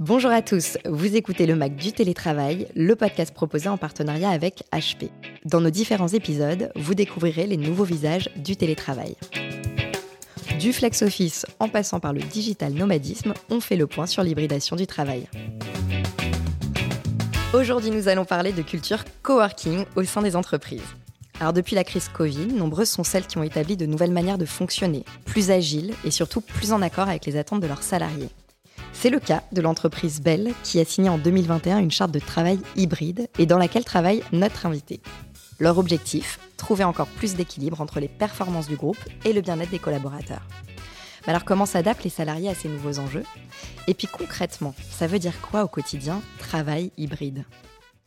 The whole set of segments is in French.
Bonjour à tous, vous écoutez le Mac du télétravail, le podcast proposé en partenariat avec HP. Dans nos différents épisodes, vous découvrirez les nouveaux visages du télétravail. Du flex office en passant par le digital nomadisme, on fait le point sur l'hybridation du travail. Aujourd'hui, nous allons parler de culture coworking au sein des entreprises. Alors depuis la crise Covid, nombreuses sont celles qui ont établi de nouvelles manières de fonctionner, plus agiles et surtout plus en accord avec les attentes de leurs salariés. C'est le cas de l'entreprise Bell qui a signé en 2021 une charte de travail hybride et dans laquelle travaille notre invité. Leur objectif Trouver encore plus d'équilibre entre les performances du groupe et le bien-être des collaborateurs. Alors comment s'adaptent les salariés à ces nouveaux enjeux? Et puis concrètement, ça veut dire quoi au quotidien travail hybride?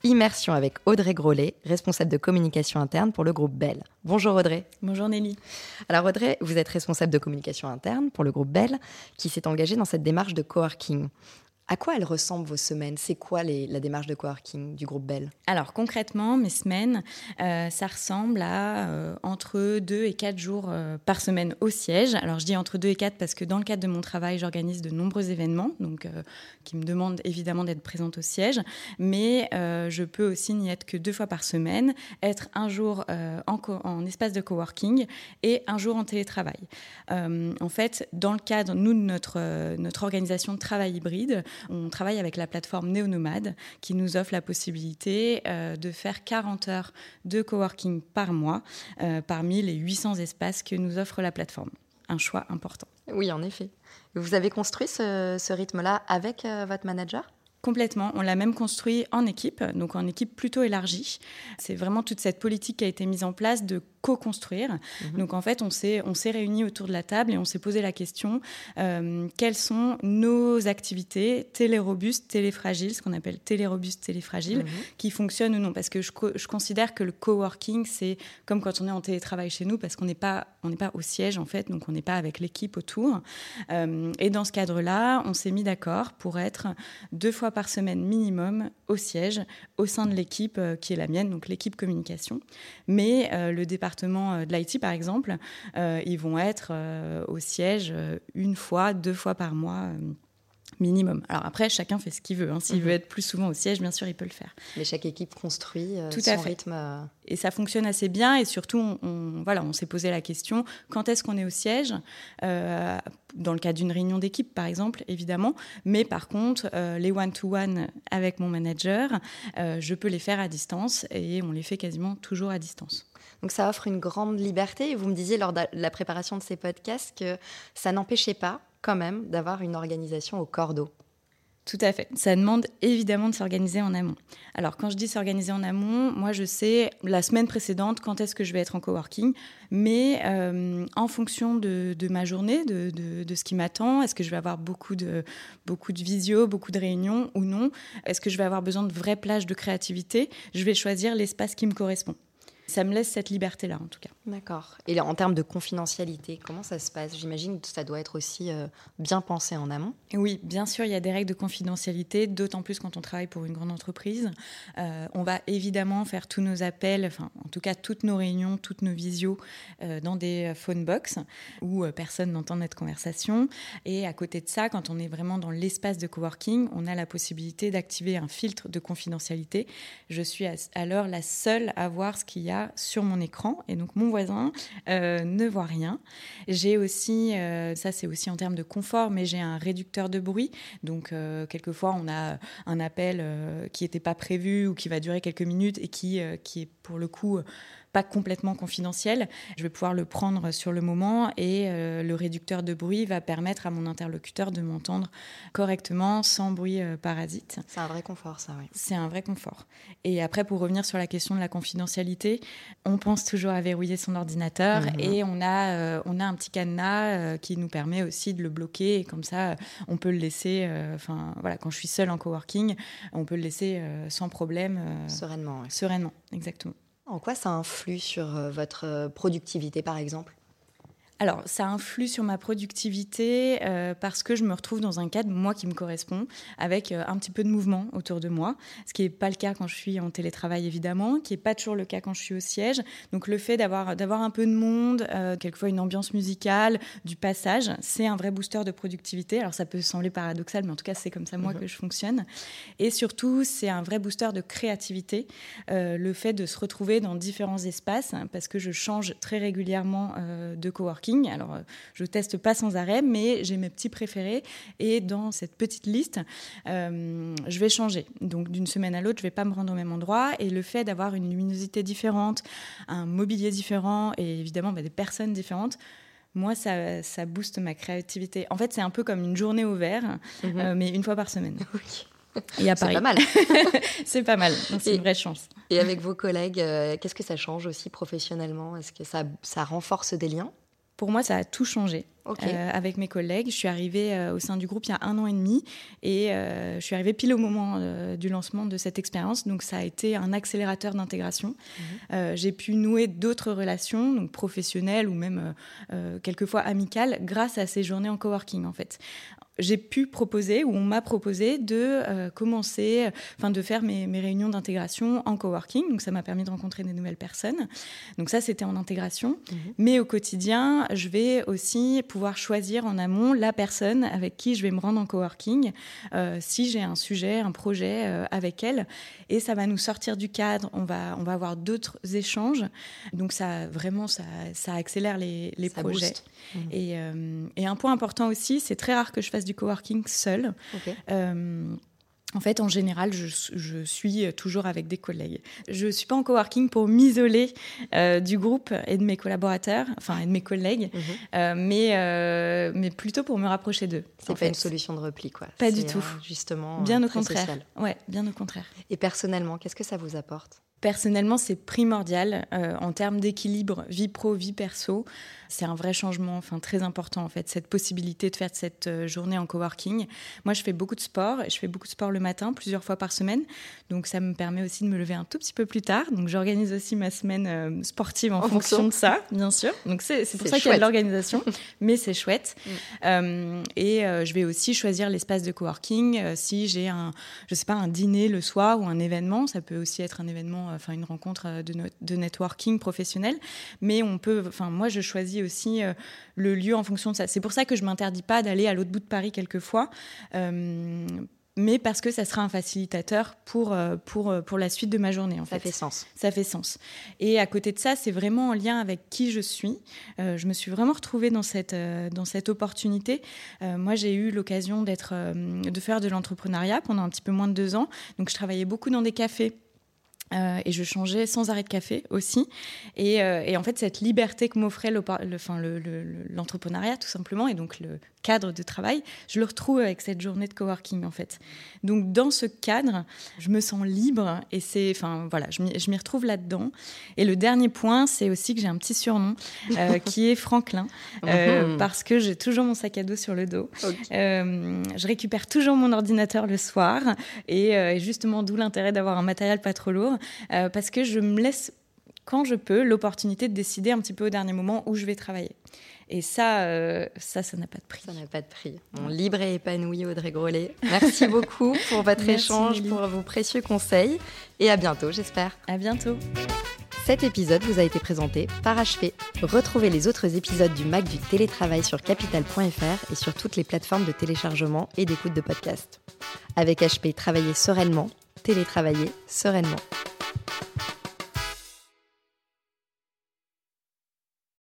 Immersion avec Audrey Grolet, responsable de communication interne pour le groupe Bell. Bonjour Audrey. Bonjour Nelly. Alors Audrey, vous êtes responsable de communication interne pour le groupe Bell qui s'est engagé dans cette démarche de coworking. À quoi elles ressemblent vos semaines? C'est quoi la démarche de coworking du groupe Bell? Alors concrètement, mes semaines, euh, ça ressemble à euh, entre 2 et 4 jours euh, par semaine au siège. Alors je dis entre 2 et 4 parce que dans le cadre de mon travail, j'organise de nombreux événements, donc qui me demandent évidemment d'être présente au siège. Mais je peux aussi n'y être que deux fois par semaine, être un jour en, espace de coworking et un jour en télétravail. en fait, dans le cadre, nous, de notre organisation de travail hybride, on travaille avec la plateforme Néonomade qui nous offre la possibilité euh, de faire 40 heures de coworking par mois euh, parmi les 800 espaces que nous offre la plateforme. Un choix important. Oui, en effet. Vous avez construit ce, rythme-là avec euh, votre manager? Complètement. On l'a même construit en équipe, donc en équipe plutôt élargie. C'est vraiment toute cette politique qui a été mise en place de co-construire. Mhm. Donc en fait, on s'est on s'est réunis autour de la table et on s'est posé la question euh, quelles sont nos activités télérobustes, téléfragiles, ce qu'on appelle télérobustes, téléfragiles, mhm. qui fonctionnent ou non? Parce que je, je considère que le coworking, c'est comme quand on est en télétravail chez nous, parce qu'on n'est pas on n'est pas au siège en fait, donc on n'est pas avec l'équipe autour. Euh, et dans ce cadre-là, on s'est mis d'accord pour être deux fois par semaine minimum au siège, au sein de l'équipe euh, qui est la mienne, donc l'équipe communication. Mais le département euh, de l'IT, par exemple, euh, ils vont être euh, au siège une fois, deux fois par mois minimum. Alors après, chacun fait ce qu'il veut. Hein. S'il mhm. veut être plus souvent au siège, bien sûr, il peut le faire. Mais chaque équipe construit Tout son à fait. rythme. Et ça fonctionne assez bien. Et surtout, on, voilà, on s'est posé la question quand est-ce qu'on est au siège Dans le cas d'une réunion d'équipe, par exemple, évidemment. Mais par contre, les one-to-one avec mon manager, je peux les faire à distance et on les fait quasiment toujours à distance. Donc ça offre une grande liberté. Et vous me disiez lors de la préparation de ces podcasts que ça n'empêchait pas quand même d'avoir une organisation au cordeau. Tout à fait. Ça demande évidemment de s'organiser en amont. Alors, quand je dis s'organiser en amont, moi, je sais la semaine précédente quand est-ce que je vais être en coworking, mais euh, en fonction de, ma journée, de, ce qui m'attend, est-ce que je vais avoir beaucoup de, beaucoup de visio, beaucoup de réunions ou non Est-ce que je vais avoir besoin de vraies plages de créativité Je vais choisir l'espace qui me correspond. Ça me laisse cette liberté-là, en tout cas. D'accord. Et en termes de confidentialité, comment ça se passe? J'imagine que ça doit être aussi euh, bien pensé en amont. Oui, bien sûr, il y a des règles de confidentialité, d'autant plus quand on travaille pour une grande entreprise. Euh, on va évidemment faire tous nos appels, enfin, en tout cas, toutes nos réunions, toutes nos visios euh, dans des phone box où personne n'entend notre conversation. Et à côté de ça, quand on est vraiment dans l'espace de coworking, on a la possibilité d'activer un filtre de confidentialité. Je suis alors la seule à voir ce qu'il y a sur mon écran. Et donc, mon euh, ne voit rien. J'ai aussi, euh, ça c'est aussi en termes de confort, mais j'ai un réducteur de bruit. Donc, euh, quelquefois, on a un appel qui n'était pas prévu ou qui va durer quelques minutes et qui, qui est pour le coup pas complètement confidentiel. Je vais pouvoir le prendre sur le moment et euh, le réducteur de bruit va permettre à mon interlocuteur de m'entendre correctement, sans bruit euh, parasite. C'est un vrai confort, ça, oui. C'est un vrai confort. Et après, pour revenir sur la question de la confidentialité, on pense toujours à verrouiller son ordinateur mhm. et on a, euh, on a un petit cadenas qui nous permet aussi de le bloquer et comme ça, on peut le laisser, enfin voilà, quand je suis seule en coworking, on peut le laisser sans problème. sereinement. Sereinement, exactement. En quoi ça influe sur euh, votre euh, productivité, par exemple? Alors, ça influe sur ma productivité euh, parce que je me retrouve dans un cadre, moi, qui me correspond, avec euh, un petit peu de mouvement autour de moi, ce qui n'est pas le cas quand je suis en télétravail, évidemment, qui n'est pas toujours le cas quand je suis au siège. Donc, le fait d'avoir, d'avoir un peu de monde, euh, quelquefois une ambiance musicale, du passage, c'est un vrai booster de productivité. Alors, ça peut sembler paradoxal, mais en tout cas, c'est comme ça, moi, mhm. que je fonctionne. Et surtout, c'est un vrai booster de créativité, le fait de se retrouver dans différents espaces, parce que je change très régulièrement de coworking alors, euh, je teste pas sans arrêt, mais j'ai mes petits préférés. Et dans cette petite liste, euh, je vais changer. Donc, d'une semaine à l'autre, je vais pas me rendre au même endroit. Et le fait d'avoir une luminosité différente, un mobilier différent et évidemment bah, des personnes différentes, moi, ça, ça, booste ma créativité. En fait, c'est un peu comme une journée au vert, mhm. euh, mais une fois par semaine. Et à C'est pas mal. c'est pas mal. C'est une vraie chance. Et avec vos collègues, qu'est-ce que ça change aussi professionnellement? Est-ce que ça, ça renforce des liens? Pour moi, ça a tout changé. Euh, avec mes collègues. Je suis arrivée euh, au sein du groupe il y a un an et demi et euh, je suis arrivée pile au moment du lancement de cette expérience. Donc ça a été un accélérateur d'intégration. Mhm. J'ai pu nouer d'autres relations, donc professionnelles ou même quelquefois amicales, grâce à ces journées en coworking en fait j'ai pu proposer ou on m'a proposé de euh, commencer, enfin de faire mes, réunions d'intégration en coworking. Donc ça m'a permis de rencontrer des nouvelles personnes. Donc ça c'était en intégration. Mhm. Mais au quotidien, je vais aussi pouvoir choisir en amont la personne avec qui je vais me rendre en coworking euh, si j'ai un sujet, un projet euh, avec elle. Et ça va nous sortir du cadre. On va on va avoir d'autres échanges. Donc ça vraiment ça, ça accélère les, les projets. Mhm. Et, et un point important aussi, c'est très rare que je fasse du coworking seul. Euh, en fait, en général, je, suis toujours avec des collègues. Je ne suis pas en coworking pour m'isoler euh, du groupe et de mes collaborateurs, enfin, et de mes collègues, mhm. euh, mais, mais plutôt pour me rapprocher d'eux. C'est pas une solution de repli, quoi. Pas du tout. justement, bien au contraire. Ouais, bien au contraire. Et personnellement, qu'est-ce que ça vous apporte? Personnellement, c'est primordial en termes d'équilibre vie pro, vie perso c'est un vrai changement, enfin très important en fait, cette possibilité de faire cette euh, journée en coworking. Moi, je fais beaucoup de sport, je fais beaucoup de sport le matin, plusieurs fois par semaine, donc ça me permet aussi de me lever un tout petit peu plus tard. Donc j'organise aussi ma semaine euh, sportive en, fonction de ça, bien sûr. Donc c'est pour ça qu'il y a de l'organisation, mais c'est chouette. Mm. Euh, et je vais aussi choisir l'espace de coworking si j'ai un, je sais pas, un dîner le soir ou un événement. Ça peut aussi être un événement, enfin une rencontre de, de networking professionnel, mais on peut, enfin moi je choisis aussi euh, le lieu en fonction de ça. C'est pour ça que je m'interdis pas d'aller à l'autre bout de Paris quelquefois. Euh, mais parce que ça sera un facilitateur pour, euh, pour, pour la suite de ma journée. En ça fait. sens. Ça fait sens. Et à côté de ça, c'est vraiment en lien avec qui je suis. je me suis vraiment retrouvée dans cette, dans cette opportunité. moi, j'ai eu l'occasion d'être, de faire de l'entrepreneuriat pendant un petit peu moins de deux ans. Donc, je travaillais beaucoup dans des cafés euh, et je changeais sans arrêt de café aussi. Et, euh, et en fait, cette liberté que m'offrait l'entrepreneuriat, le, tout simplement, et donc le cadre de travail, je le retrouve avec cette journée de coworking, en fait. Donc, dans ce cadre, je me sens libre et c'est, enfin, voilà, je m'y retrouve là-dedans. Et le dernier point, c'est aussi que j'ai un petit surnom euh, qui est Franklin, mhm. parce que j'ai toujours mon sac à dos sur le dos. je récupère toujours mon ordinateur le soir et justement, d'où l'intérêt d'avoir un matériel pas trop lourd. Euh, parce que je me laisse, quand je peux, l'opportunité de décider un petit peu au dernier moment où je vais travailler. Et ça, euh, ça, ça n'a pas de prix. Ça n'a pas de prix. Bon, libre et épanoui, Audrey Grolet. Merci beaucoup pour votre échange, pour vos précieux conseils. Et à bientôt, j'espère. À bientôt. Cet épisode vous a été présenté par HP. Retrouvez les autres épisodes du Mac du télétravail sur capital.fr et sur toutes les plateformes de téléchargement et d'écoute de podcasts. Avec HP, travaillez sereinement télétravailler sereinement. you